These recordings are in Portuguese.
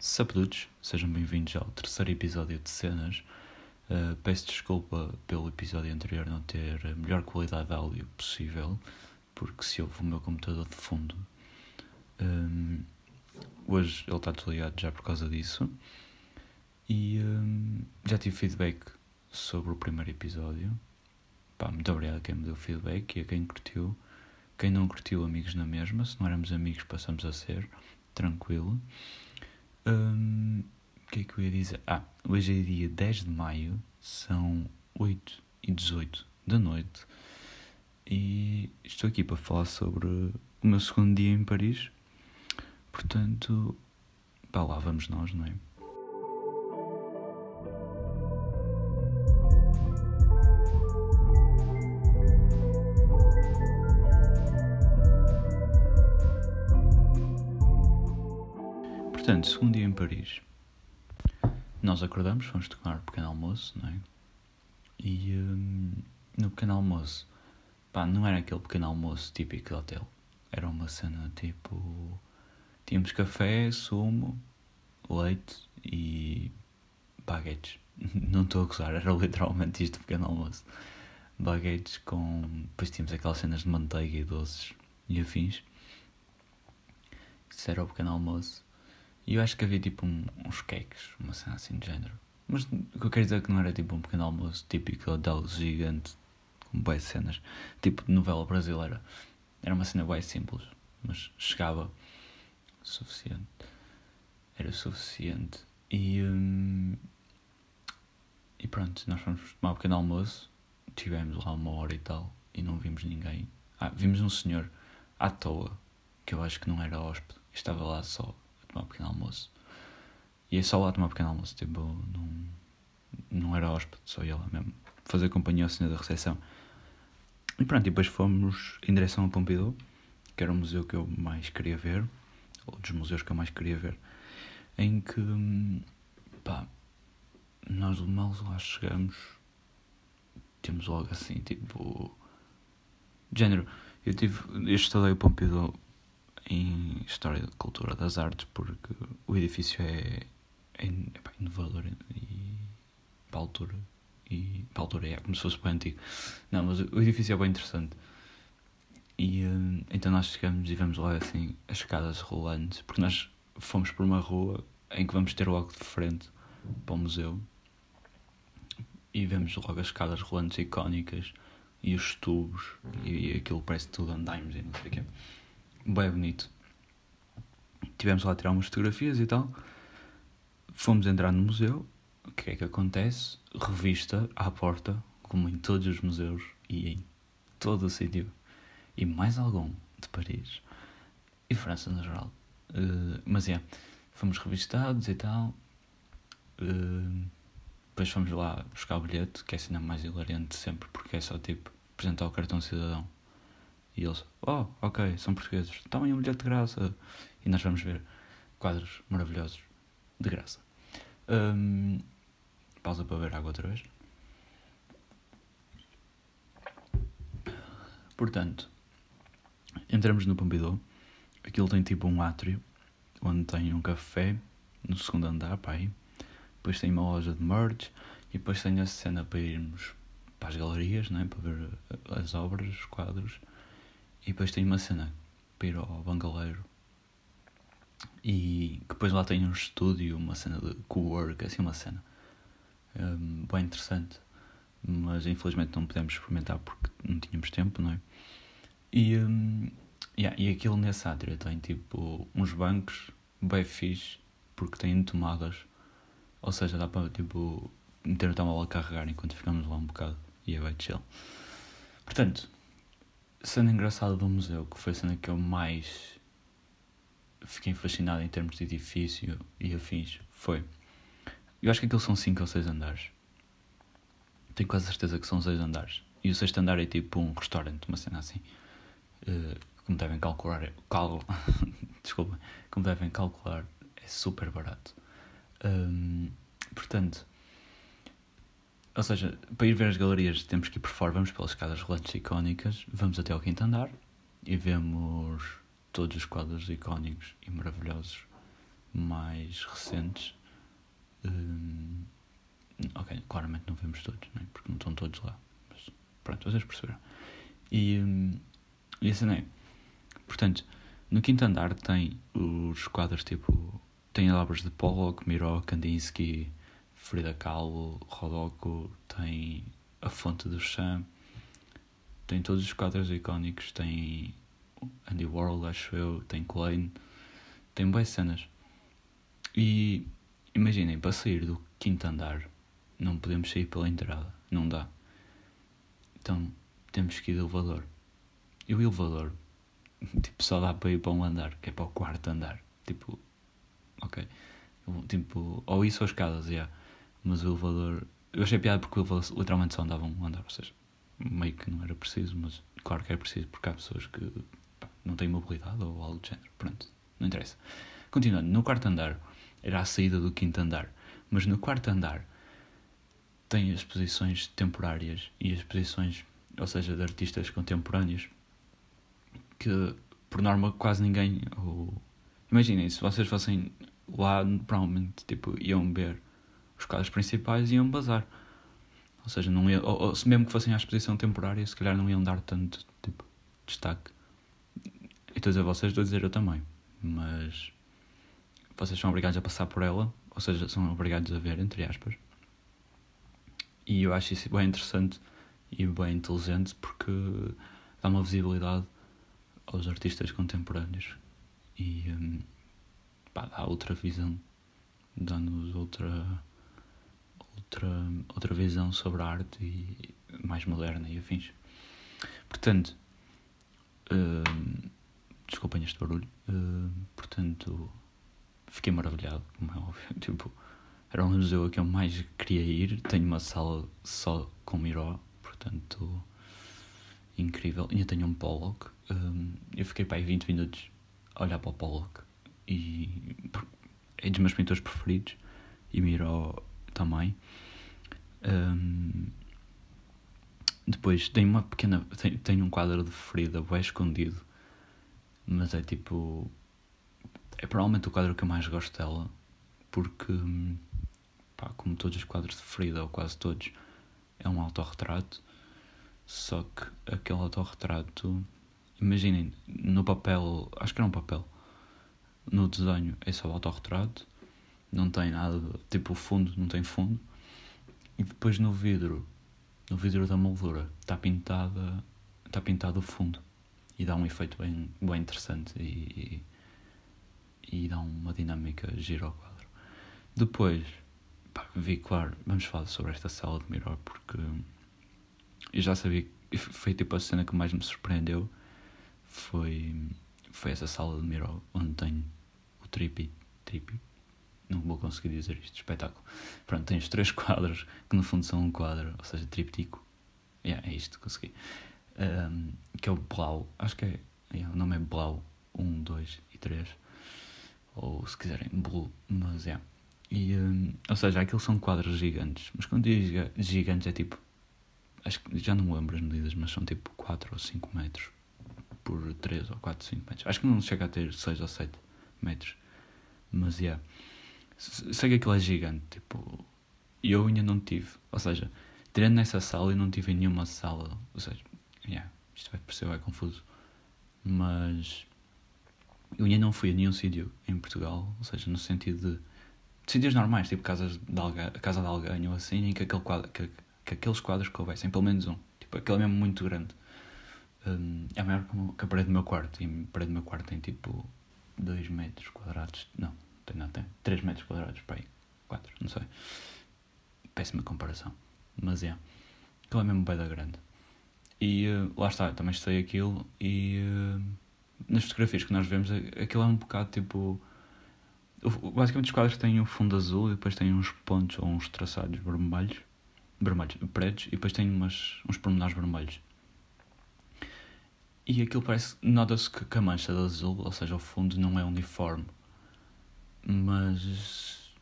Sapudos, sejam bem-vindos ao terceiro episódio de Cenas. Uh, peço desculpa pelo episódio anterior não ter a melhor qualidade de áudio possível, porque se ouve o meu computador de fundo. Um, hoje ele está desligado já por causa disso. E um, já tive feedback sobre o primeiro episódio. Pá, muito obrigado a quem me deu feedback e a quem curtiu. Quem não curtiu, amigos na mesma. Se não éramos amigos, passamos a ser. Tranquilo. O que é que eu ia dizer? Ah, hoje é dia 10 de maio, são 8 e 18 da noite e estou aqui para falar sobre o meu segundo dia em Paris. Portanto, pá, lá vamos nós, não é? Portanto, segundo dia em Paris. Nós acordamos, fomos tomar pequeno almoço, não é? E um, no pequeno almoço, pá, não era aquele pequeno almoço típico de hotel. Era uma cena tipo. Tínhamos café, sumo, leite e baguetes. Não estou a gozar, era literalmente isto pequeno almoço. Baguetes com. Depois tínhamos aquelas cenas de manteiga e doces e afins. Isso era o pequeno almoço. E eu acho que havia tipo um, uns cakes, uma cena assim de género. Mas o que eu quero dizer é que não era tipo um pequeno almoço típico hotel gigante, com boas cenas, tipo de novela brasileira. Era uma cena bem simples, mas chegava suficiente. Era suficiente. E, hum, e pronto, nós fomos tomar um pequeno almoço, tivemos lá uma hora e tal, e não vimos ninguém. Ah, vimos um senhor à toa, que eu acho que não era hóspede, estava lá só tomar um pequeno almoço. E só lá tomar um pequeno almoço, tipo, não, não era hóspede, só ia lá mesmo fazer companhia ao senhor da recepção. E pronto, e depois fomos em direção ao Pompidou, que era o museu que eu mais queria ver, ou dos museus que eu mais queria ver, em que, pá, nós mal lá chegamos, temos logo assim, tipo, género, eu tive, eu estudei o Pompidou em História da Cultura das Artes, porque o edifício é, é, é inovador e para a altura. E para a altura é como se fosse bem antigo. Não, mas o edifício é bem interessante. E uh, então nós chegamos e vemos lá assim as escadas rolantes, porque nós fomos por uma rua em que vamos ter logo de frente para o museu e vemos logo as escadas rolantes icónicas e os tubos e, e aquilo parece tudo andaimes e não sei o quê bem bonito. Tivemos lá a tirar umas fotografias e tal. Fomos entrar no museu. O que é que acontece? Revista à porta, como em todos os museus e em todo o sítio. E mais algum de Paris. E França no geral. Uh, mas é, yeah, fomos revistados e tal. Uh, depois fomos lá buscar o bilhete, que é a cena mais hilariante sempre, porque é só tipo apresentar o cartão cidadão e eles, oh, ok, são portugueses, tomem um bilhete de graça. E nós vamos ver quadros maravilhosos de graça. Um, pausa para ver água outra vez. Portanto, entramos no Pompidou. Aquilo tem tipo um átrio, onde tem um café no segundo andar, pá, aí. Depois tem uma loja de merch e depois tem a cena para irmos para as galerias, né, para ver as obras, os quadros. E depois tem uma cena para ir ao bangaleiro. E depois lá tem um estúdio, uma cena de co-work, assim uma cena um, bem interessante. Mas infelizmente não pudemos experimentar porque não tínhamos tempo, não é? E, um, yeah, e aquilo nesse átrio tem tipo uns bancos bem fixe porque tem tomadas. Ou seja, dá para tipo meter o telemóvel a carregar enquanto ficamos lá um bocado e é bem chill. Portanto, cena engraçada do museu, que foi a cena que eu mais fiquei fascinado em termos de edifício e afins, foi. Eu acho que aqueles são 5 ou 6 andares. Tenho quase certeza que são 6 andares. E o sexto andar é tipo um restaurante, uma cena assim. Uh, como devem calcular, cal... desculpa, como devem calcular, é super barato. Um, portanto, ou seja, para ir ver as galerias temos que ir por fora, vamos pelas escadas rolantes icónicas, vamos até ao quinto andar e vemos todos os quadros icónicos e maravilhosos, mais recentes. Um, ok, claramente não vemos todos, né? porque não estão todos lá. Mas pronto, vocês perceberam. E, um, e assim é. Portanto, no quinto andar tem os quadros tipo. Tem obras de Pollock, Miró, Kandinsky, Frida Kahlo, Rodoko, tem a Fonte do Chão, tem todos os quadros icónicos, tem Andy Warhol, acho eu, tem Klein, tem boas cenas. E imaginem, para sair do quinto andar, não podemos sair pela entrada, não dá. Então temos que ir de elevador. E o elevador, tipo, só dá para ir para um andar, que é para o quarto andar. Tipo, ok. Tipo, ou isso ou escadas. Yeah. Mas o elevador. Eu achei piada porque o elevador literalmente só andava um andar, ou seja, meio que não era preciso, mas claro que é preciso porque há pessoas que pá, não têm mobilidade ou algo do género. Pronto, não interessa. Continuando, no quarto andar era a saída do quinto andar, mas no quarto andar tem as posições temporárias e as posições, ou seja, de artistas contemporâneos que por norma quase ninguém. Ou... Imaginem, se vocês fossem lá, provavelmente tipo, iam ver os quadros principais iam bazar. Ou seja, não ia, ou, ou, se mesmo que fossem à exposição temporária, se calhar não iam dar tanto tipo, destaque. E estou a vocês, estou a dizer eu também. Mas vocês são obrigados a passar por ela, ou seja, são obrigados a ver, entre aspas. E eu acho isso bem interessante e bem inteligente porque dá uma visibilidade aos artistas contemporâneos e um, pá, dá outra visão, dá-nos outra, outra, outra visão sobre a arte e mais moderna e afins. Portanto, uh, desculpem este barulho, uh, portanto, fiquei maravilhado, como é óbvio. Tipo, era um museu a que eu mais queria ir. Tenho uma sala só com Miró, portanto, incrível. Ainda tenho um Pollock. Um, eu fiquei para aí 20 minutos a olhar para o Pollock e é dos meus pintores preferidos. E Miró também. Um, depois tem uma pequena. Tem, tem um quadro de Frida bem escondido, mas é tipo é provavelmente o quadro que eu mais gosto dela, porque, pá, como todos os quadros de Frida, ou quase todos, é um autorretrato. Só que aquele autorretrato, imaginem, no papel, acho que era um papel, no desenho é só autorretrato, não tem nada, tipo o fundo, não tem fundo, e depois no vidro, no vidro da moldura, está pintada, está pintado o fundo, e dá um efeito bem, bem interessante e, e e dá uma dinâmica gira ao quadro. Depois, pá, vi, claro, vamos falar sobre esta sala de Mirror porque eu já sabia foi tipo a cena que mais me surpreendeu foi, foi essa sala de Mirror onde tem o tripi, tripi, não vou conseguir dizer isto, espetáculo. Pronto, tem os três quadros que no fundo são um quadro, ou seja, triptico. Yeah, é isto, consegui. Um, que é o Blau, acho que é, yeah, o nome é Blau 1, 2 e 3 ou se quiserem blue, mas é. E, um, ou seja, aquilo são quadros gigantes, mas quando digo gigantes é tipo, acho que já não me lembro as medidas, mas são tipo 4 ou 5 metros por 3 ou 4, 5 metros. Acho que não chega a ter 6 ou 7 metros, mas é. Yeah. Sei que aquilo é gigante, tipo, e eu ainda não tive, ou seja, tirando nessa sala, eu não tive em nenhuma sala, ou seja, yeah, isto vai parecer é confuso, mas eu ainda não fui a nenhum sítio em Portugal, ou seja, no sentido de, de sítios normais, tipo casas de casa de alguém ou assim, em que, aquele quadro, que, que aqueles quadros coubessem, pelo menos um. Tipo, aquele é mesmo muito grande. Um, é maior que a parede do meu quarto, e a parede do meu quarto tem tipo 2 metros quadrados. Não, não tem 3 metros quadrados, para aí, 4, não sei. Péssima comparação. Mas é. Aquilo é mesmo bem da grande. E uh, lá está, também estudei aquilo e. Uh, nas fotografias que nós vemos, aquilo é um bocado tipo. Basicamente, os quadros têm um fundo azul e depois têm uns pontos ou uns traçados vermelhos, vermelhos, pretos, e depois têm umas, uns pormenores vermelhos. E aquilo parece. Nota-se que a mancha de azul, ou seja, o fundo, não é uniforme. Mas.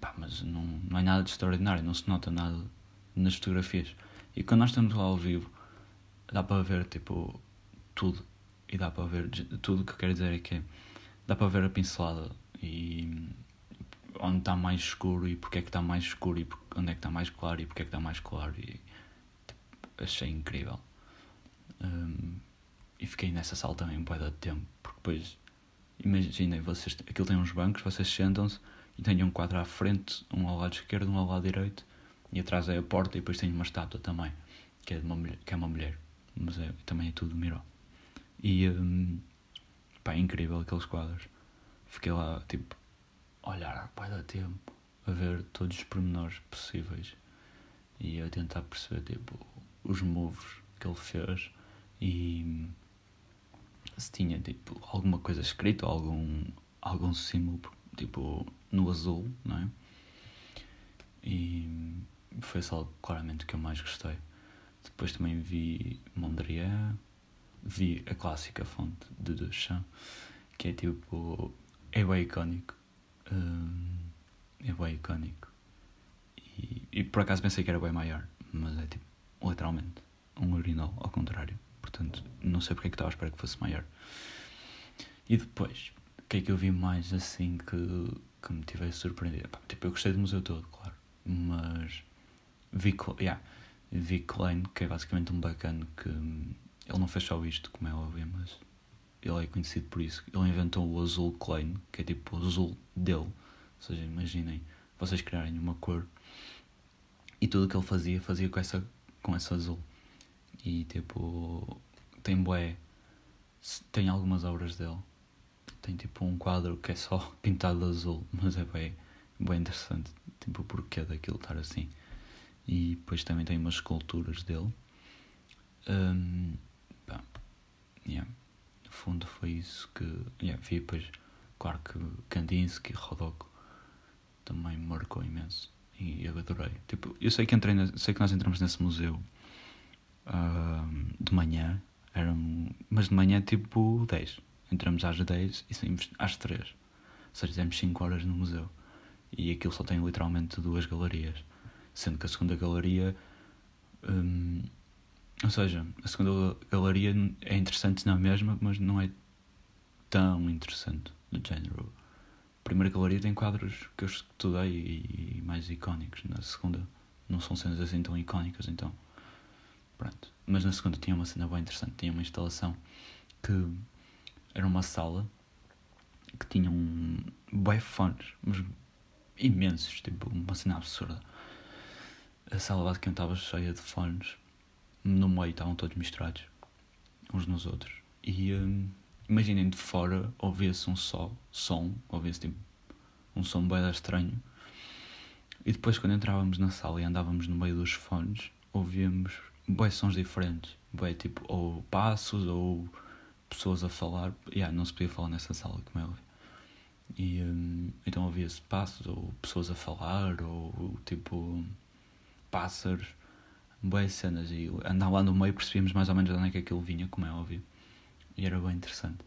Pá, mas não, não é nada de extraordinário, não se nota nada nas fotografias. E quando nós estamos lá ao vivo, dá para ver, tipo, tudo e dá para ver tudo o que eu quero dizer é que dá para ver a pincelada e onde está mais escuro e porque é que está mais escuro e onde é que está mais claro e porque é que está mais claro e tipo, achei incrível um, e fiquei nessa sala também um bocado de tempo porque depois imaginem vocês aquilo tem uns bancos vocês sentam-se e têm um quadro à frente um ao lado esquerdo um ao lado direito e atrás é a porta e depois tem uma estátua também que é, de uma mulher, que é uma mulher mas é, também é tudo Miró. E um, pá, é incrível aqueles quadros. Fiquei lá tipo olhar vai dar tempo a ver todos os pormenores possíveis. E a tentar perceber tipo os moves que ele fez e se tinha tipo alguma coisa escrita algum algum símbolo tipo no azul não é e foi só claramente que eu mais gostei depois também vi Mondrian vi a clássica fonte de Duchamp que é tipo é bem icónico um, é bem icónico. E, e, por acaso pensei que era bem maior, mas é tipo, literalmente, um urinol ao contrário. Portanto, não sei porque é que estava a esperar que fosse maior. E depois, o que é que eu vi mais assim que, que me tivesse surpreendido? Tipo, eu gostei do museu todo, claro, mas vi, yeah, vi Klein, que é basicamente um bacana que ele não fez só isto, como é óbvio, mas ele é conhecido por isso. Ele inventou o azul Klein, que é tipo o azul dele. Ou seja, imaginem vocês criarem uma cor e tudo o que ele fazia, fazia com essa, com essa azul. E tipo, tem bué, tem algumas obras dele. Tem tipo um quadro que é só pintado de azul, mas é bem, bem interessante. Tipo, o porquê daquilo estar assim. E depois também tem umas esculturas dele. Um, pá, yeah fundo foi isso que yeah, vi depois claro que Kandinsky Rodoko também marcou imenso e eu adorei tipo eu sei que entrei sei que nós entramos nesse museu uh, de manhã eram mas de manhã tipo 10 entramos às 10 e saímos às 3 ou seja, fizemos 5 horas no museu e aquilo só tem literalmente duas galerias sendo que a segunda galeria um, ou seja, a segunda galeria é interessante na mesma, mas não é tão interessante do género. A primeira galeria tem quadros que eu estudei e, mais icónicos. Na segunda não são cenas assim tão icónicas, então. Pronto. Mas na segunda tinha uma cena bem interessante. Tinha uma instalação que era uma sala que tinha um fones, mas imensos, tipo uma cena absurda. A sala basicamente estava cheia de fones no meio estavam todos misturados uns nos outros. E um, imaginem de fora ouvia-se um só som, ouvia-se tipo um som bem estranho. E depois quando entrávamos na sala e andávamos no meio dos fones, ouvíamos bem sons diferentes. Bem tipo, ou passos ou pessoas a falar. Yeah, não se podia falar nessa sala, como é óbvio. E um, então ouvia-se passos ou pessoas a falar ou tipo pássaros boas cenas e andar lá no meio percebíamos mais ou menos de onde é que aquilo vinha, como é óbvio. E era bem interessante.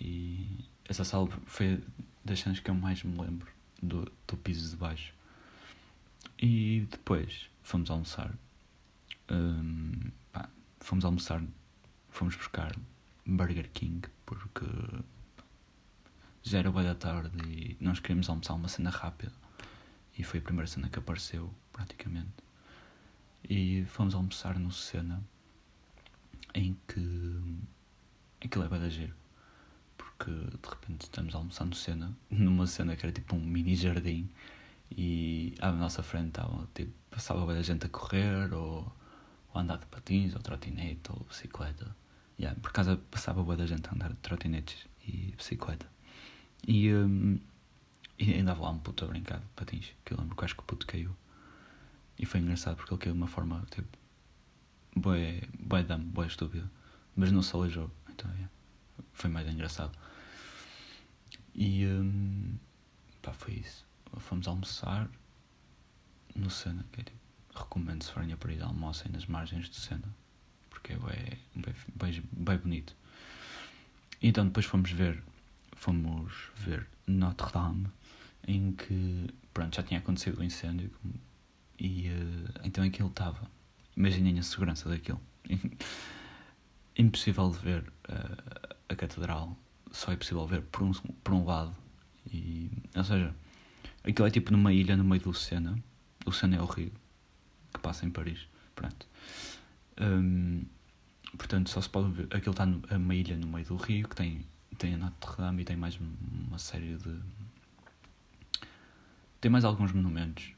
E essa sala foi das cenas que eu mais me lembro do, do piso de baixo. E depois fomos almoçar. Um, pá, fomos almoçar, fomos buscar Burger King porque já era boa da tarde e nós queríamos almoçar uma cena rápida. E foi a primeira cena que apareceu, praticamente e fomos almoçar no Sena em que aquilo é bem giro porque de repente estamos a almoçar no Sena numa cena que era tipo um mini jardim e à nossa frente estava tipo, passava a gente a correr ou, ou andar de patins ou trotinete ou bicicleta yeah, por acaso passava boa da gente a andar de trotinetes e bicicleta e, um, e lá um puto a brincar de patins que eu lembro que acho que o puto caiu e foi engraçado porque ele caiu de uma forma tipo. Boé, boé dame, boé estúpido. Mas não se aleijou. Então é, foi mais engraçado. E. Um, pá, foi isso. Fomos almoçar no Sena, que é tipo. Recomendo se forem a Paris almoçem nas margens do Sena. Porque é bem, bem, bem bonito. Então depois fomos ver. Fomos ver Notre Dame em que pronto, já tinha acontecido o incêndio, como e uh, então aquilo estava. Imaginem a segurança daquilo. Impossível de ver uh, a catedral, só é possível ver por um, por um lado, E, ou seja, aquilo é tipo numa ilha no meio do Sena. O Sena é rio que passa em Paris. Pronto. Um, portanto, só se pode ver. Aquilo está numa ilha no meio do rio que tem, tem a Notre Dame e tem mais uma série de. Tem mais alguns monumentos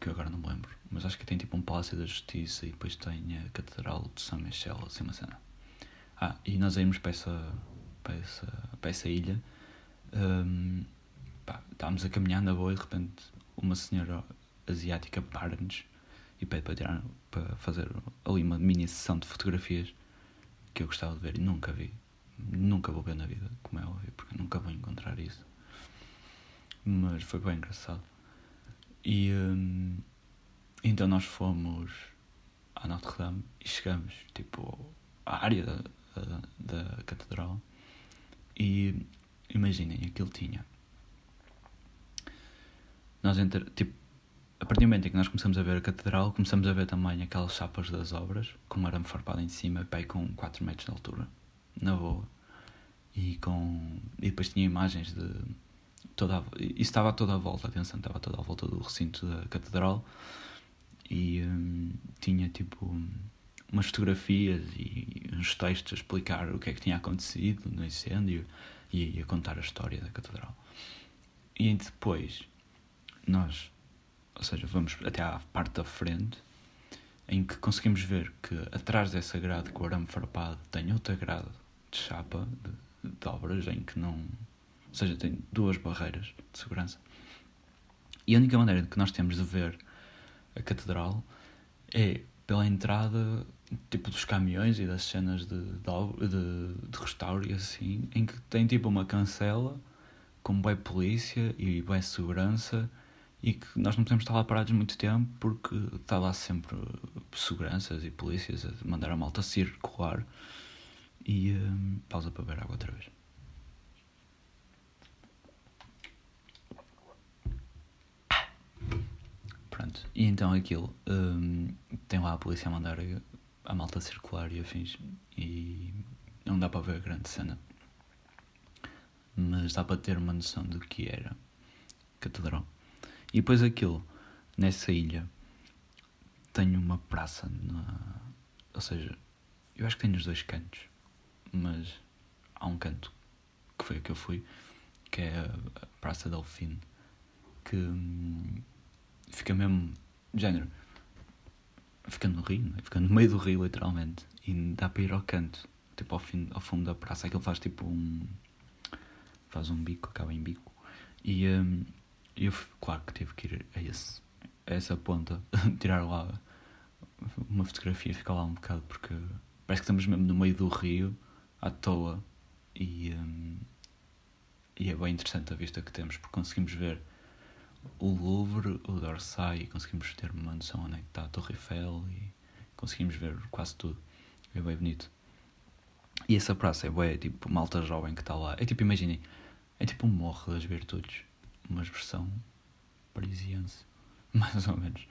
que eu agora não me lembro. Mas acho que tem tipo um Palácio da Justiça e depois tem a Catedral de São Michel, assim uma cena. Ah, e nós íamos para essa, para essa, para essa ilha. Um, pá, estávamos a caminhar na boa e de repente uma senhora asiática para-nos e pede para, tirar, para fazer ali uma mini sessão de fotografias que eu gostava de ver e nunca vi. Nunca vou ver na vida, como é óbvio, porque nunca vou encontrar isso. Mas foi bem engraçado. E um, então nós fomos à Notre Dame e chegamos tipo à área da, da, da catedral e imaginem, aquilo tinha. Nós entre, tipo, a partir do momento em que nós começamos a ver a catedral, começamos a ver também aquelas chapas das obras, com um arame farpado em cima, pé com 4 metros de altura, na boa. E, com, e depois tinha imagens de toda a, isso estava toda a volta, atenção, estava toda a volta do recinto da catedral e hum, tinha tipo umas fotografias e uns textos a explicar o que é que tinha acontecido no incêndio e a contar a história da catedral. E depois nós, ou seja, vamos até à parte da frente em que conseguimos ver que atrás dessa grade com o arame farpado tem outra grade de chapa de, de obras em que não ou seja, tem duas barreiras de segurança. E a única maneira que nós temos de ver a catedral é pela entrada tipo dos caminhões e das cenas de, de, de, de restauro e assim, em que tem tipo uma cancela com boa polícia e boa segurança e que nós não podemos estar lá parados muito tempo porque está lá sempre seguranças e polícias a mandar a malta circular e um, pausa para beber água outra vez. Pronto, e então aquilo um, tem lá a polícia a mandar a, malta circular e afins e não dá para ver a grande cena. Mas dá para ter uma noção do que era catedral. E depois aquilo, nessa ilha, tem uma praça na. Ou seja, eu acho que tem nos dois cantos, mas há um canto que foi o que eu fui, que é a Praça Delfim, que hum, fica mesmo, género, fica no rio, né? fica no meio do rio, literalmente, e dá para ir ao canto, tipo ao, fim, ao fundo da praça. Aquilo faz tipo um. faz um bico, acaba em bico. E um, eu, claro que tive que ir a, esse, a essa ponta, tirar lá uma fotografia, ficar lá um bocado, porque parece que estamos mesmo no meio do rio, à toa, e, um, e é bem interessante a vista que temos, porque conseguimos ver o Louvre, o d'Orsay e conseguimos ter uma noção onde é que está a Torre Eiffel e conseguimos ver quase tudo. É bem bonito. E essa praça é boa, é tipo malta jovem que está lá. É tipo, imaginem, é tipo um morro das virtudes, uma expressão parisiense, mais ou menos.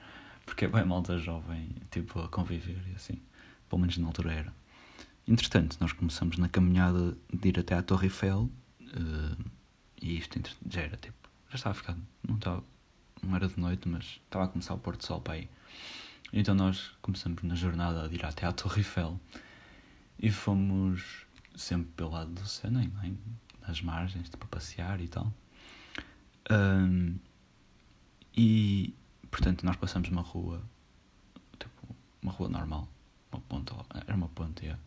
Porque é bem malta jovem, tipo, a conviver e assim. Pelo menos na altura era. Entretanto, nós começamos na caminhada de ir até à Torre Eiffel uh, e isto já era tipo já estava ficar, não, estava, não era de noite, mas estava a começar o pôr do sol para aí. Então nós começamos na jornada de ir até à Torre Eiffel e fomos sempre pelo lado do Sena, nas margens, tipo, a passear e tal. Um, e, portanto, nós passamos uma rua, tipo, uma rua normal, uma ponta, era uma ponte, yeah.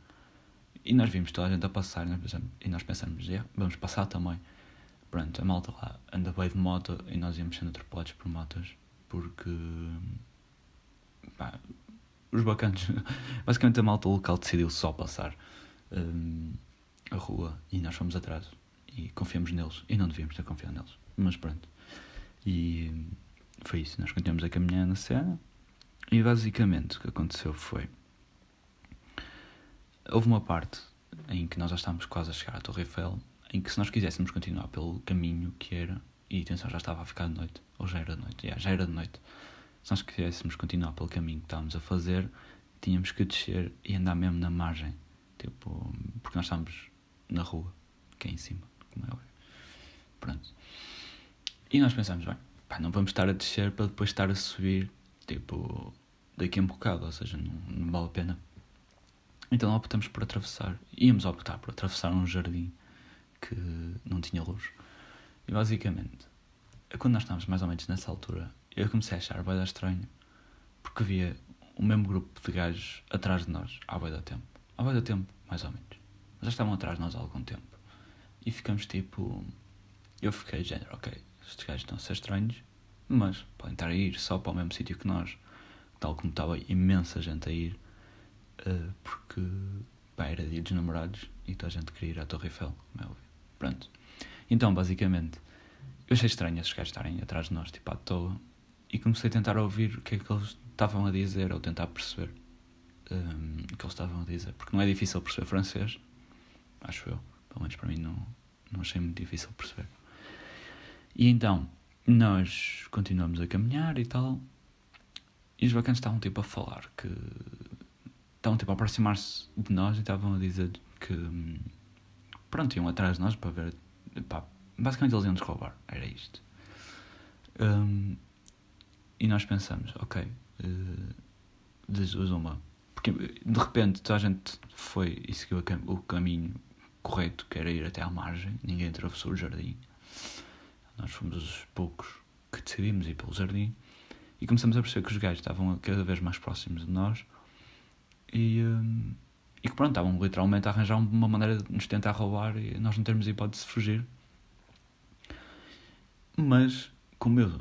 e nós vimos toda a gente a passar e nós pensamos, e nós pensamos yeah, vamos passar também. Pronto, a malta lá anda bem de moto e nós íamos sendo atropelados por motas porque. Pá, os bacanos. Basicamente a malta local decidiu só passar um, a rua e nós fomos atrás e confiamos neles. E não devíamos ter confiado neles, mas pronto. E foi isso, nós continuamos a caminhar na cena e basicamente o que aconteceu foi. Houve uma parte em que nós já estávamos quase a chegar à Torre Eiffel em que se nós quiséssemos continuar pelo caminho que era, e atenção, já estava a ficar de noite, ou já era de noite, yeah, já era de noite, se nós quiséssemos continuar pelo caminho que estávamos a fazer, tínhamos que descer e andar mesmo na margem, tipo, porque nós estávamos na rua, que é em cima, como é óbvio. Pronto. E nós pensamos, bem, pá, não vamos estar a descer para depois estar a subir, tipo, daqui a um bocado, ou seja, não, não vale a pena. Então optamos por atravessar, íamos optar por atravessar um jardim que não tinha luz. E basicamente, quando nós estávamos mais ou menos nessa altura, eu comecei a achar bem estranho, porque via o mesmo grupo de gajos atrás de nós, há bem da tempo. Há bem da tempo, mais ou menos. Já estavam atrás de nós há algum tempo. E ficamos tipo. Eu fiquei género, ok, estes gajos estão a ser estranhos, mas podem estar a ir só para o mesmo sítio que nós, tal como estava imensa gente a ir, uh, porque pá, era dia dos namorados e toda a gente queria ir à Torre Eiffel, como é óbvio. Pronto. Então, basicamente, eu achei estranho esses gajos estarem atrás de nós, tipo à toa, e comecei a tentar ouvir o que é que eles estavam a dizer, ou tentar perceber um, o que eles estavam a dizer, porque não é difícil perceber francês, acho eu, pelo menos para mim não, não achei muito difícil perceber. E então, nós continuamos a caminhar e tal, e os bacanas estavam tipo a falar que estavam tipo a aproximar-se de nós e estavam a dizer que pronto, iam atrás de nós para ver pá, basicamente eles iam nos roubar, era isto. Um, e nós pensamos, ok, uh, das duas uma. Porque de repente toda a gente foi e seguiu cam o caminho correto, que era ir até à margem, ninguém atravessou o jardim. Nós fomos os poucos que decidimos ir pelo jardim e começamos a perceber que os gajos estavam cada vez mais próximos de nós e, um, e que pronto, estavam literalmente a arranjar uma maneira de nos tentar roubar e nós não termos hipótese de fugir. Mas, como eu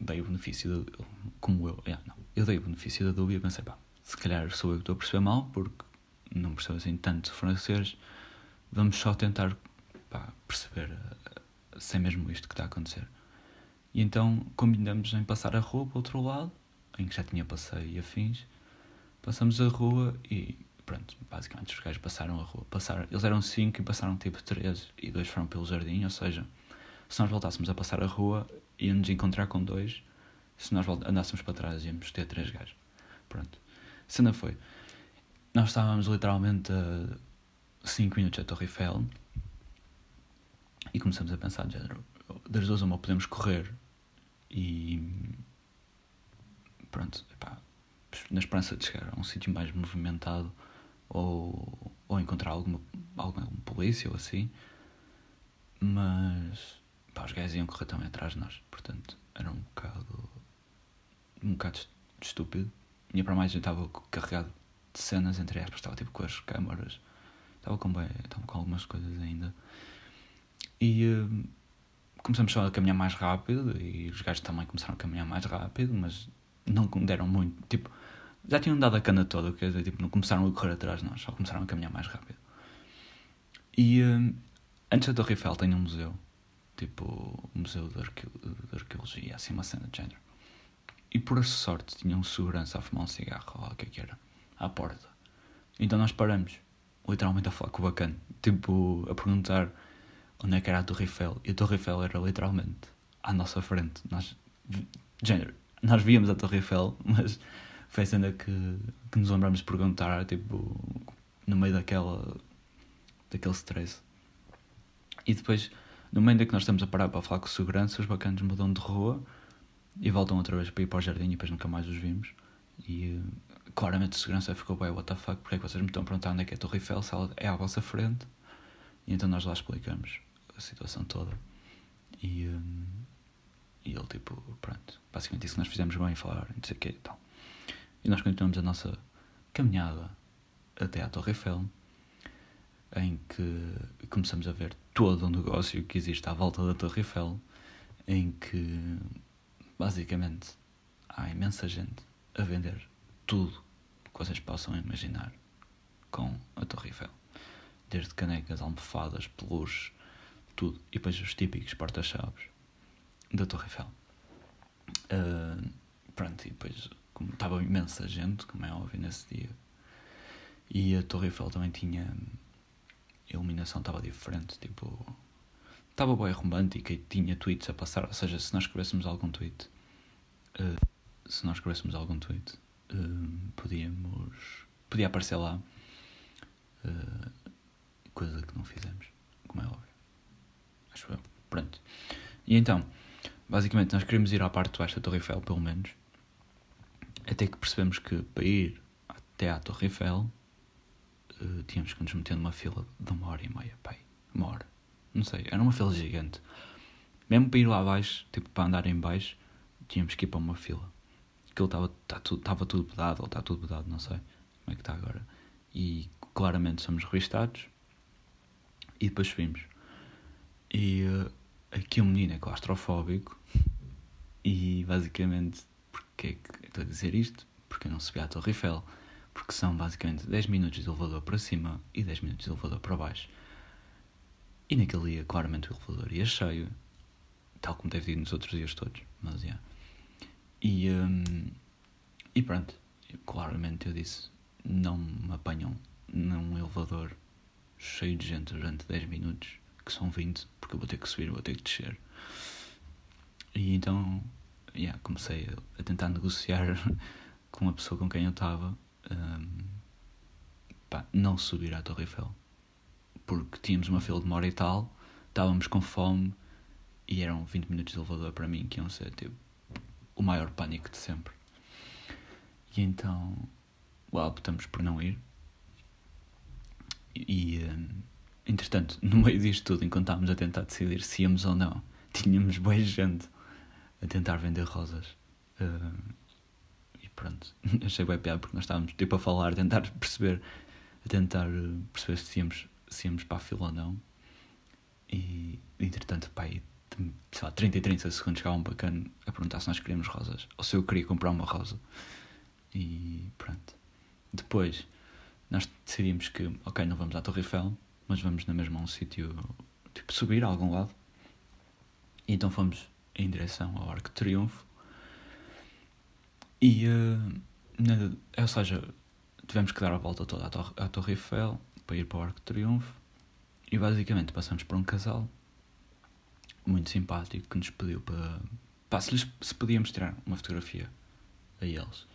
dei o benefício da, como eu, não, eu dei o benefício da dúvida e pensei, pá, se calhar sou eu que estou a perceber mal, porque não percebo assim tanto francês, vamos só tentar pá, perceber uh, se é mesmo isto que está a acontecer. E então combinamos em passar a rua para o outro lado, em que já tinha passeio e afins, passamos a rua e pronto, basicamente os gajos passaram a rua. Passaram, eles eram cinco e passaram tipo três e dois foram pelo jardim, ou seja, se nós voltássemos a passar a rua, íamos encontrar com dois. Se nós andássemos para trás, íamos ter três gajos. Pronto. Cena foi. Nós estávamos literalmente a 5 minutos da Torre Eiffel e começamos a pensar: de género, das duas, uma, podemos correr e. Pronto, epá, na esperança de chegar a um sítio mais movimentado ou, ou encontrar alguma, alguma polícia ou assim. Mas pá, os gajos iam correr também atrás de nós, portanto era um bocado um bocado estúpido. E para mais eu estava carregado de cenas, entre aspas, estava tipo com as câmaras, estava com, estava com algumas coisas ainda. E uh, começamos só a caminhar mais rápido e os gajos também começaram a caminhar mais rápido, mas não deram muito, tipo, já tinham dado a cana toda, quer dizer, tipo, não começaram a correr atrás de nós, só começaram a caminhar mais rápido. E uh, antes da Torre Eiffel tem um museu tipo o Museu de, Arque... de Arqueologia, assim uma cena de género. E por sorte tinha um segurança a fumar um cigarro, ou o que é que era, à porta. Então nós paramos, literalmente a falar com o bacana, tipo a perguntar onde é que era a Torre Eiffel. E a Torre Eiffel era literalmente à nossa frente. Nós, género, nós víamos a Torre Eiffel, mas foi a cena que, que nos lembramos de perguntar, tipo, no meio daquela, daquele stress. E depois no momento em que nós estamos a parar para falar com segurança, os bacanos mudam de rua e voltam outra vez para ir para o jardim e depois nunca mais os vimos. E claramente a segurança ficou bem, what the fuck, porque é que vocês me estão a perguntar onde é que é a Torre Eiffel, se ela é à vossa frente? E então nós lá explicamos a situação toda. E, um, e ele, tipo, pronto, basicamente disse que nós fizemos bem em falar, não sei o que e tal. E nós continuamos a nossa caminhada até à Torre Eiffel em que começamos a ver todo o negócio que existe à volta da Torre Eiffel, em que basicamente há imensa gente a vender tudo que vocês possam imaginar com a Torre Eiffel. Desde canecas, almofadas, peluches, tudo. E depois os típicos porta-chaves da Torre Eiffel. Uh, pronto, e depois, como estava imensa gente, como é óbvio, nesse dia, e a Torre Eiffel também tinha a iluminação estava diferente, tipo, estava bem romântica e tinha tweets a passar, ou seja, se nós escrevêssemos algum tweet, uh, se nós escrevêssemos algum tweet, podíamos, podia aparecer lá, uh, coisa que não fizemos, como é óbvio, acho eu, Pronto. E então, basicamente, nós queríamos ir à parte de baixo da Torre Eiffel, pelo menos. Até que percebemos que para ir até à Torre Eiffel uh, tínhamos que nos meter numa fila de uma hora e meia, pai. Uma hora. Não sei, era uma fila gigante. Mesmo para ir lá abaixo, tipo para andar em baixo, tínhamos que ir para uma fila. Aquilo estava tá tudo, tava tudo pedado, ou está tudo pedado, não sei como é que está agora. E claramente somos revistados e depois subimos. E uh, aqui um menino é claustrofóbico e basicamente, porque é que estou a dizer isto? Porque eu não subi à Torre Eiffel. Porque são basicamente 10 minutos de elevador para cima e 10 minutos de elevador para baixo. E naquele dia, claramente, o elevador ia cheio, tal como deve ir nos outros dias todos, mas. Yeah. E, um, e pronto, claramente eu disse: não me apanham num elevador cheio de gente durante 10 minutos, que são 20, porque eu vou ter que subir, vou ter que descer. E então, yeah, comecei a, tentar negociar com a pessoa com quem eu estava um, não subir à Torre Eiffel. Porque tínhamos uma fila de uma hora e tal, estávamos com fome e eram 20 minutos de elevador para mim, que iam ser tipo o maior pânico de sempre. E então, well, optamos por não ir. E, um, entretanto, no meio disto tudo, enquanto estávamos a tentar decidir se íamos ou não, tínhamos boa gente a tentar vender rosas. Uh, e pronto, achei bem piada porque nós estávamos tipo a falar, a tentar perceber, a tentar uh, perceber se íamos, se íamos para a fila ou não. E entretanto, pai, sei lá, 30 e 30 segundos chegava um bacana a perguntar se nós queríamos rosas ou se eu queria comprar uma rosa. E pronto. Depois nós decidimos que, ok, não vamos à Torre Eiffel, mas vamos na mesma a um sítio, tipo, subir a algum lado. E então fomos em direção ao Arco de Triunfo. E, uh, na, ou seja, tivemos que dar a volta toda à Torre, à Torre Eiffel para ir para o Arco de Triunfo. E basicamente passamos por um casal muito simpático que nos pediu para. Pá, se, lhes, se podíamos tirar uma fotografia a eles.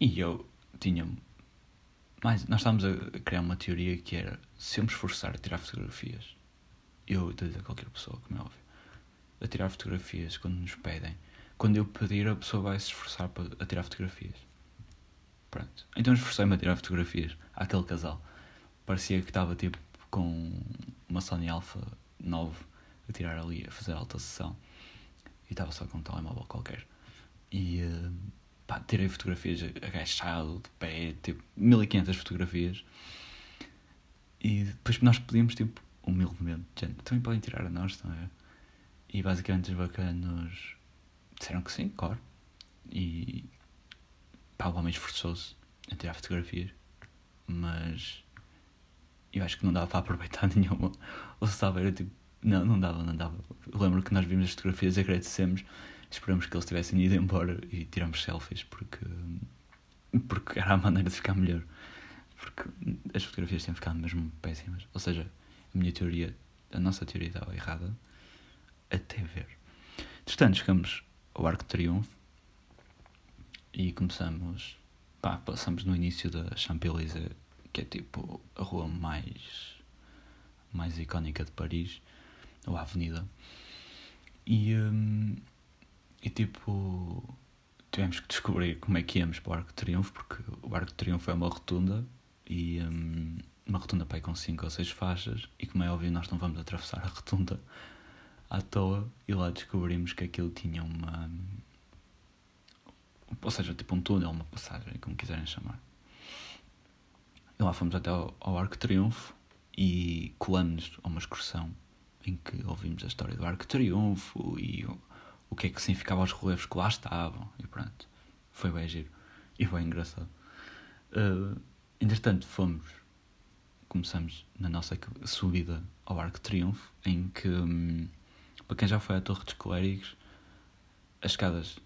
E eu tinha. Mas nós estávamos a criar uma teoria que era: se eu me esforçar a tirar fotografias, eu dizer a qualquer pessoa, como é óbvio, a tirar fotografias quando nos pedem, quando eu pedir, a pessoa vai se esforçar para, a tirar fotografias. Pronto. Então esforcei-me a tirar fotografias àquele casal. Parecia que estava tipo com uma Sony Alpha 9 a tirar ali, a fazer alta sessão. E estava só com um telemóvel qualquer. E uh, pá, tirei fotografias agachado, de pé, tipo 1500 fotografias. E depois nós pedimos, tipo, humildemente, gente, também podem tirar a nós, não é? E basicamente os bacanos disseram que sim, claro. E pá, o homem esforçou-se a tirar fotografias, mas eu acho que não dava para aproveitar nenhuma. Ou se estava, era tipo, não, não dava, não dava. Lembro que nós vimos as fotografias, agradecemos, esperamos que eles tivessem ido embora e tiramos selfies porque, porque era a maneira de ficar melhor. Porque as fotografias têm ficado mesmo péssimas. Ou seja, a minha teoria, a nossa teoria estava errada até ver. Entretanto, chegamos ao Arco de Triunfo e começamos. Pá, passamos no início da Champs-Élysées, que é tipo a rua mais, mais icónica de Paris ou a avenida. E, um, e tipo, tivemos que descobrir como é que íamos para o Arco de Triunfo, porque o Arco de Triunfo é uma rotunda e um, uma rotunda para com 5 ou 6 faixas. E como é óbvio, nós não vamos atravessar a rotunda à toa. E lá descobrimos que aquilo tinha uma. Ou seja, tipo um túnel, uma passagem, como quiserem chamar. E lá fomos até ao, ao Arco de Triunfo e colamos a uma excursão em que ouvimos a história do Arco Triunfo e o, o que é que significava os relevos que lá estavam. E pronto, foi bem giro e bem engraçado. Uh, entretanto, fomos, começamos na nossa subida ao Arco Triunfo, em que, um, para quem já foi à Torre dos Clérigos, as escadas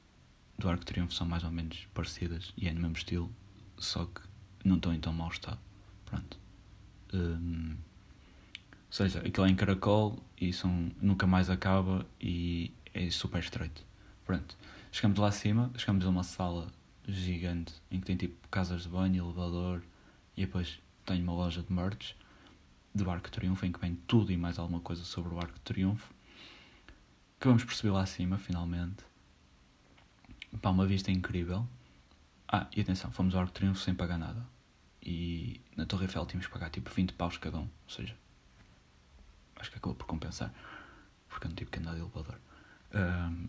do Arco Triunfo são mais ou menos parecidas e é no mesmo estilo, só que não estão em tão mau estado. Pronto. Um, ou seja, aquilo é em caracol e são, nunca mais acaba e é super estreito. Pronto. Chegamos lá acima, chegamos a uma sala gigante em que tem tipo casas de banho, elevador e depois tem uma loja de merch de Triunfo em que vem tudo e mais alguma coisa sobre o Arco de Triunfo. acabamos por subir lá acima, finalmente. Pá, uma vista incrível. Ah, e atenção, fomos ao Arco Triunfo sem pagar nada. E na Torre Eiffel tínhamos que pagar tipo 20 paus cada um. Ou seja, acho que acabou por compensar. Porque eu não tive que andar de elevador. Uh,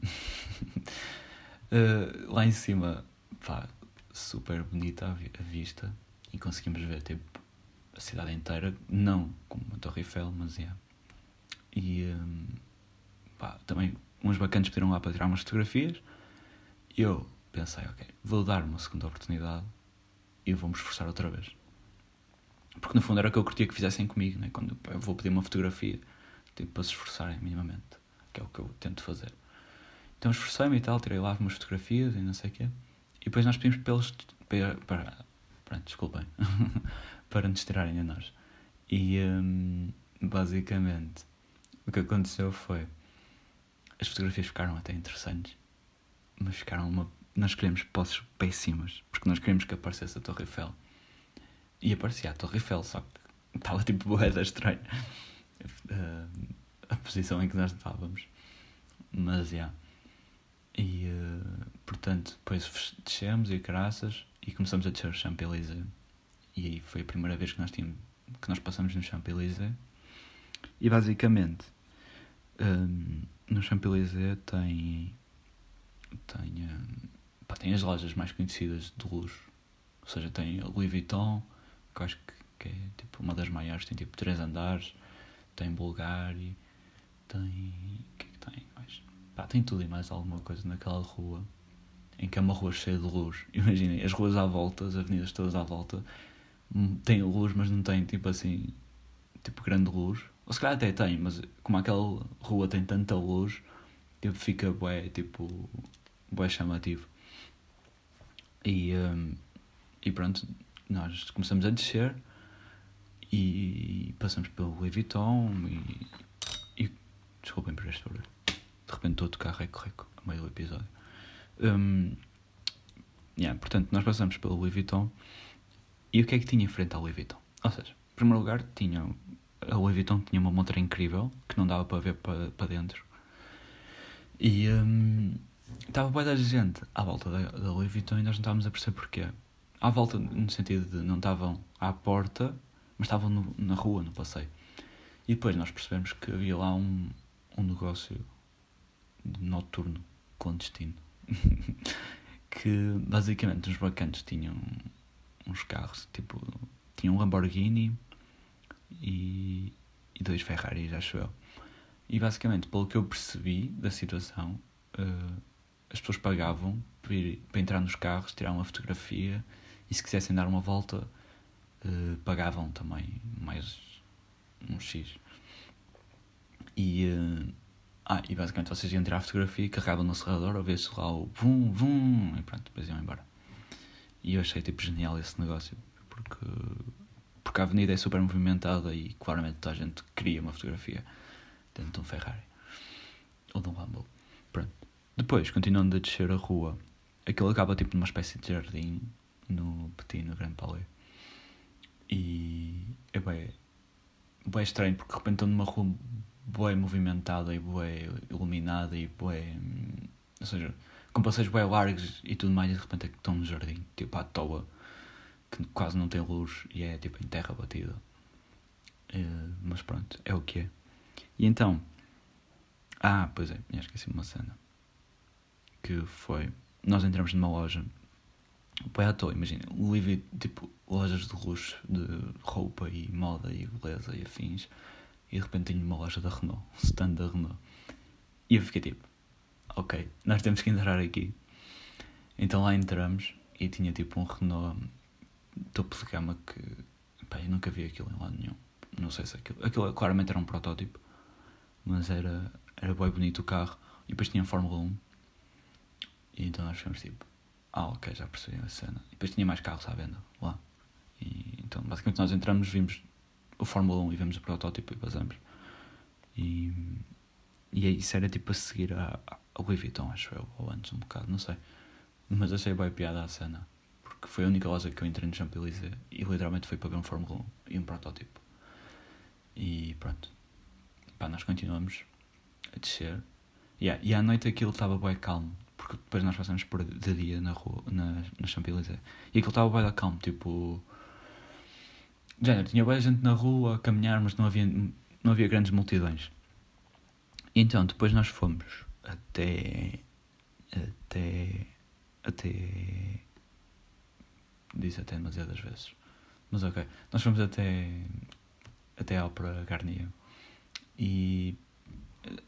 lá em cima, pá, super bonita a vista. E conseguimos ver tipo a cidade inteira. Não como a Torre Eiffel, mas é. Yeah. E um, pá, também uns bacanas pediram lá para tirar umas fotografias. E eu pensei, ok, vou dar uma segunda oportunidade e vou-me esforçar outra vez. Porque no fundo era o que eu curtia que fizessem comigo, né? quando eu vou pedir uma fotografia, tipo, para se esforçarem minimamente, que é o que eu tento fazer. Então esforcei-me e tal, tirei lá umas fotografias e não sei o quê. E depois nós pedimos para eles, para, para, pronto, desculpem, para nos tirarem a nós. E um, basicamente o que aconteceu foi as fotografias ficaram até interessantes, mas ficaram uma. Nós queríamos poses péssimas, porque nós queríamos que aparecesse a Torre Eiffel. E aparecia a Torre Eiffel, só que estava tipo boeda estranha uh, a posição em que nós estávamos. Mas já. Yeah. E uh, portanto, depois descemos e graças e começamos a descer o Champs-Élysées. E aí foi a primeira vez que nós, tínhamos, que nós passamos no Champs-Élysées. E basicamente, um, no Champs-Élysées tem, tem, pá, tem as lojas mais conhecidas de luxo. Ou seja, tem Louis Vuitton, que acho que, que é tipo uma das maiores, tem tipo três andares. Tem Bulgari, tem. O que é que tem mais? Pá, tem tudo e mais alguma coisa naquela rua, em que é uma rua cheia de luz. Imaginem, as ruas à volta, as avenidas todas à volta, hum, têm luz, mas não têm tipo assim, tipo grande luz. Ou se calhar até tem, mas como aquela rua tem tanta luz, tipo, fica bué, tipo, bué chamativo. E, um, e pronto, nós começamos a descer e passamos pelo Louis Vuitton e, e desculpem por este barulho. De repente estou a tocar reco-reco meio do episódio. Um, yeah, portanto, nós passamos pelo Louis Vuitton e o que é que tinha em frente ao Louis Vuitton? Ou seja, em primeiro lugar, tinha a Louis Vuitton tinha uma montra incrível que não dava para ver para, para dentro. E um, estava boa da gente à volta da, da Louis Vuitton e nós não estávamos a perceber porquê. À volta, no sentido de não estavam à porta, mas estavam no, na rua, no passeio. E depois nós percebemos que havia lá um, um negócio noturno, clandestino. que basicamente os bacanas tinham uns carros, tipo, tinham um Lamborghini e, e dois Ferraris, acho eu. E basicamente, pelo que eu percebi da situação, uh, as pessoas pagavam para, ir, para entrar nos carros, tirar uma fotografia e se quisessem dar uma volta, uh, pagavam também mais um X. E, uh, ah, e basicamente vocês iam tirar a fotografia, carregavam no acelerador, ouvia-se lá o vum, vum, e pronto, depois iam embora. E eu achei tipo genial esse negócio, porque porque a avenida é super movimentada e claramente toda a gente queria uma fotografia dentro de um Ferrari ou de um Lambo. Pronto. Depois, continuando a descer a rua, aquilo acaba tipo numa espécie de jardim no Petit, no Grande Palais. E é bem, bem estranho porque de repente estou numa rua bem movimentada e bem iluminada e bem. Ou seja, com passeios bem largos e tudo mais, e de repente é que estou no jardim, tipo à toa que quase não tem luz e é tipo em terra batida. Uh, mas pronto, é o que é. E então, ah, pois é, me esqueci uma cena que foi. Nós entramos numa loja, foi à toa, imagina, livre, tipo, lojas de luxo, de roupa e moda e beleza e afins, e de repente tenho uma loja da Renault, stand da Renault. E eu fiquei tipo, ok, nós temos que entrar aqui. Então lá entramos e tinha tipo um Renault topo de gama que pá, eu nunca vi aquilo em lado nenhum. Não sei se aquilo. Aquilo claramente era um protótipo, mas era, era bem bonito o carro. E depois tinha Fórmula 1. E então nós ficamos tipo, ah, ok, já percebi a cena. E depois tinha mais carros à venda lá. E, então basicamente nós entramos, vimos o Fórmula 1 e vimos o protótipo e passamos. E, e isso era tipo a seguir a, a Louis Vuitton, acho eu, ou antes um bocado, não sei. Mas achei bem piada a cena que foi a única loja que eu entrei no Champs-Élysées e literalmente foi para ver um Fórmula 1 e um protótipo. E pronto. Pá, nós continuamos a descer Yeah, e à noite aquilo estava bem calmo, porque depois nós passamos por de dia na rua, na, na Champs-Élysées, e aquilo estava bem calmo, tipo. Género, tinha bem gente na rua a caminhar, mas não havia, não havia grandes multidões. E então, depois nós fomos até. até. até. disse até demasiadas vezes. Mas ok, nós fomos até. até a Ópera Garnier. E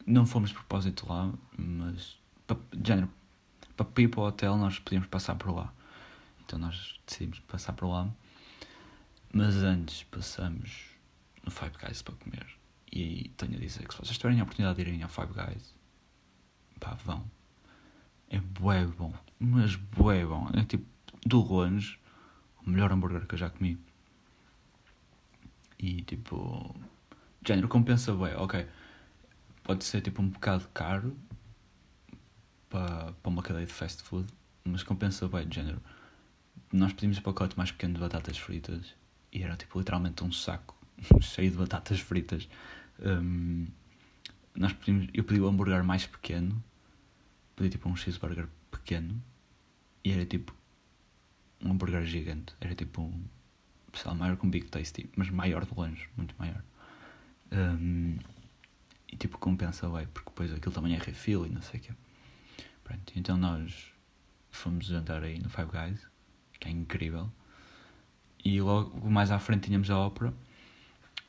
não fomos de propósito lá, mas género, para ir para o hotel nós podíamos passar por lá. Então nós decidimos passar por lá. Mas antes passamos no Five Guys para comer. E tenho a dizer que se vocês tiverem a oportunidade de irem ao Five Guys, pá, vão. É bué bom. Mas bué bom. É tipo, do longe, o melhor hambúrguer que eu já comi. E tipo, género, compensa bué. Ok, pode ser tipo um bocado caro para, para uma cadeia de fast food, mas compensa bem, de género. Nós pedimos um pacote mais pequeno de batatas fritas e era tipo literalmente um saco cheio de batatas fritas. Um, nós pedimos, eu pedi o hambúrguer mais pequeno, pedi tipo um cheeseburger pequeno e era tipo um hambúrguer gigante. Era tipo um, lá, maior que um Big Tasty, mas maior de longe, muito maior. Um, e tipo compensa bem, porque depois aquilo também é refil e não sei o quê. Pronto, então nós fomos jantar aí no Five Guys, que é incrível. E logo mais à frente tínhamos a ópera,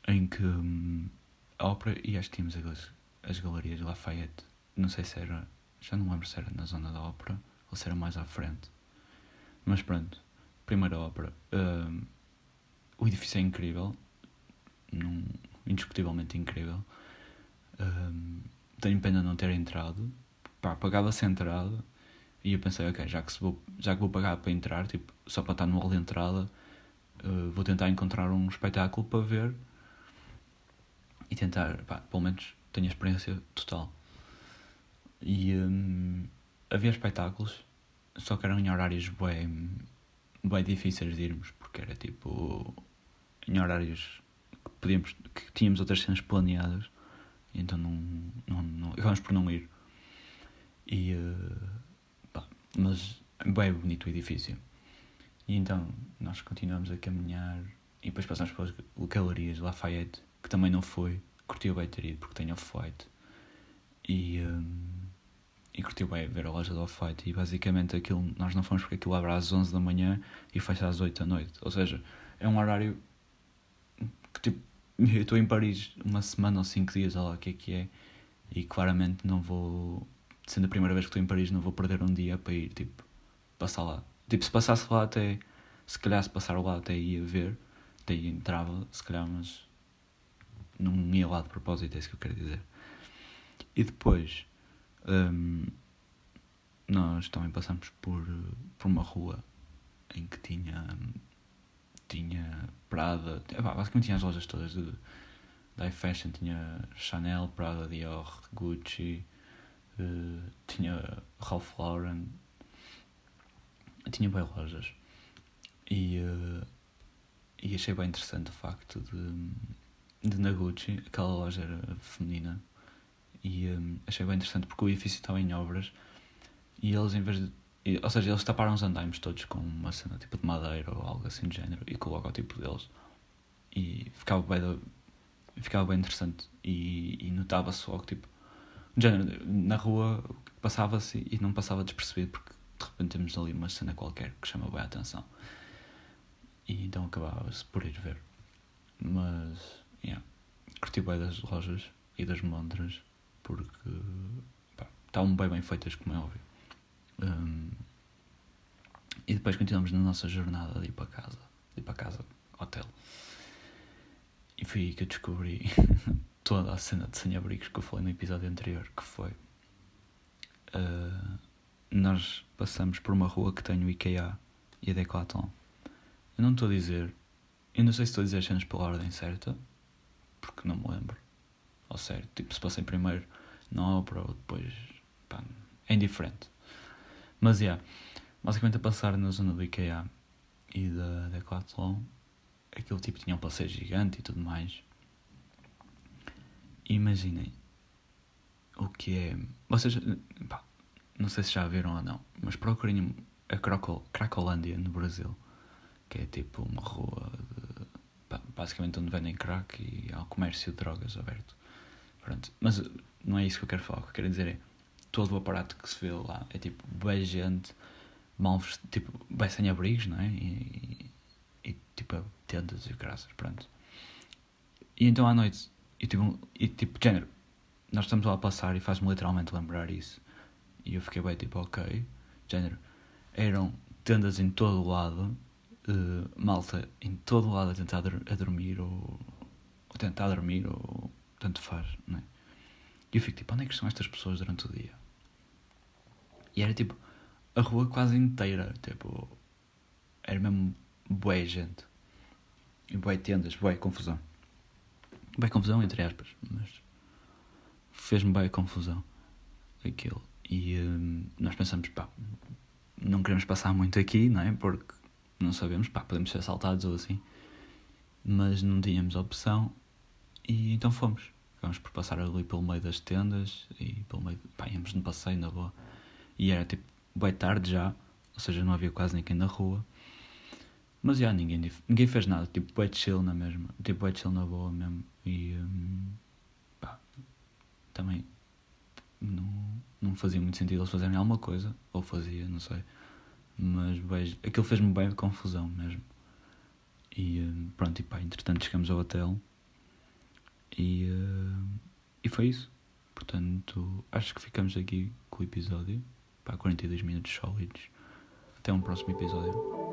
em que hum, a ópera e acho que tínhamos as, as galerias Lafayette. Não sei se era, já não lembro se era na zona da ópera ou se era mais à frente. Mas pronto, primeira ópera. Hum, o edifício é incrível, num, indiscutivelmente incrível. Um, tenho pena de não ter entrado. Pá, pagava-se a entrada e eu pensei, ok, já que, vou, já que vou pagar para entrar, tipo, só para estar no hall de entrada, uh, vou tentar encontrar um espetáculo para ver e tentar, pá, pelo menos tenho a experiência total. E um, havia espetáculos, só que eram em horários bem, bem difíceis de irmos, porque era tipo em horários que, podíamos, que tínhamos outras cenas planeadas então não, não, não, acabamos por não ir. E, uh, pá, mas é bem bonito o edifício. E então nós continuamos a caminhar e depois passamos pelas galerias Lafayette, que também não foi, curtiu bem ter ido porque tem off-white. E, um, e curtiu bem ver a loja do off-white. E basicamente aquilo, nós não fomos porque aquilo abre às 11 da manhã e fecha às 8 da noite. Ou seja, é um horário que tipo eu estou em Paris uma semana ou cinco dias, olha lá o que é que é, e claramente não vou, sendo a primeira vez que estou em Paris, não vou perder um dia para ir, tipo, passar lá. Tipo, se passasse lá até, se calhar se passar lá até ia ver, até ia entrava, se calhar, mas não ia lá de propósito, é isso que eu quero dizer. E depois, um, nós também passamos por, por uma rua em que tinha tinha Prada, basicamente tinha as lojas todas de, de high fashion, tinha Chanel, Prada, Dior, Gucci, uh, tinha Ralph Lauren, tinha bem lojas. E, uh, e achei bem interessante o facto de, de na Gucci, aquela loja era feminina, e um, eh, achei bem interessante porque o edifício estava em obras e eles em vez de ou seja, eles taparam os andaimes todos com uma cena tipo de madeira ou algo assim do género e com o logotipo deles. E ficava bem, ficava bem interessante. E, e notava-se logo, tipo, género, na rua passava-se e não passava despercebido porque de repente temos ali uma cena qualquer que chama bem a atenção. E então acabava-se por ir ver. Mas, yeah, curti bem das lojas e das montras porque pá, estavam bem bem feitas, como é óbvio. Um, e depois continuamos na nossa jornada de ir para casa, de ir para casa, hotel. E foi aí que eu descobri toda a cena de sem-abrigos que eu falei no episódio anterior, que foi... Uh, nós passamos por uma rua que tem o IKEA e a Decathlon. Eu não estou a dizer... Eu não sei se estou a dizer as cenas pela ordem certa, porque não me lembro. Ou certo, tipo, se passei primeiro na ópera ou depois... Pá, é indiferente. Mas, yeah, basicamente a passar na zona do IKEA e da Decathlon, aquele tipo tinha um passeio gigante e tudo mais. Imaginem, o que é. Vocês. Pá, não sei se já viram ou não, mas procurem a Cracol, Cracolândia no Brasil, que é tipo uma rua de, pá, basicamente onde vendem crack e há o comércio de drogas aberto. Pronto. Mas não é isso que eu quero falar. O que eu quero dizer é todo o aparato que se vê lá é tipo bem gente, mal tipo, bem sem abrigos, não é? E, e, e tipo tendas e graças, pronto. E então à noite, e tipo, e, tipo género, nós estamos lá a passar e faz-me literalmente lembrar isso. E eu fiquei bem tipo, ok, género, eram tendas em todo o lado, uh, malta em todo o lado a tentar a dormir ou, ou tentar dormir ou tanto faz, não é? E eu fico tipo, onde é que estão estas pessoas durante o dia? E era tipo, a rua quase inteira, tipo, era mesmo bué gente. E bué tendas, bué confusão. Bué confusão, entre aspas, mas fez-me bem confusão aquilo. E hum, nós pensamos, pá, não queremos passar muito aqui, não é? Porque não sabemos, pá, podemos ser assaltados ou assim. Mas não tínhamos opção e então fomos. Ficámos por passar ali pelo meio das tendas e pelo meio, pá, íamos no passeio na boa. E era tipo, bem tarde já, ou seja, não havia quase ninguém na rua. Mas já ninguém, ninguém fez nada, tipo, bem chill na mesma, tipo, bem chill na boa mesmo. E hum, pá, também não, não fazia muito sentido eles fazerem alguma coisa, ou fazia, não sei. Mas beijo, aquilo fez-me bem confusão mesmo. E uh, pronto, e pá, entretanto chegamos ao hotel e, uh, e foi isso. Portanto, acho que ficamos aqui com o episódio. Pá, 42 minutos sólidos. Até um próximo episódio.